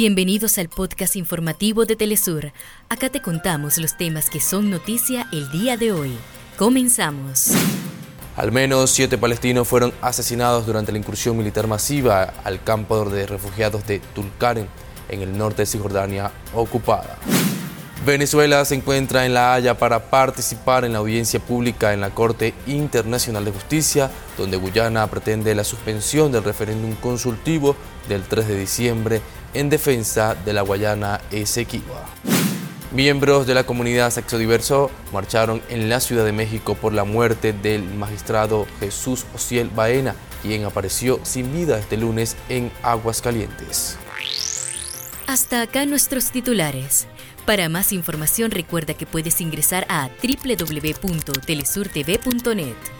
Bienvenidos al podcast informativo de Telesur. Acá te contamos los temas que son noticia el día de hoy. Comenzamos. Al menos siete palestinos fueron asesinados durante la incursión militar masiva al campo de refugiados de Tulkaren, en el norte de Cisjordania ocupada. Venezuela se encuentra en La Haya para participar en la audiencia pública en la Corte Internacional de Justicia, donde Guyana pretende la suspensión del referéndum consultivo del 3 de diciembre en defensa de la Guayana Esequiba. Miembros de la comunidad sexodiverso marcharon en la Ciudad de México por la muerte del magistrado Jesús Ociel Baena, quien apareció sin vida este lunes en Aguascalientes. Hasta acá nuestros titulares. Para más información recuerda que puedes ingresar a www.telesurtv.net.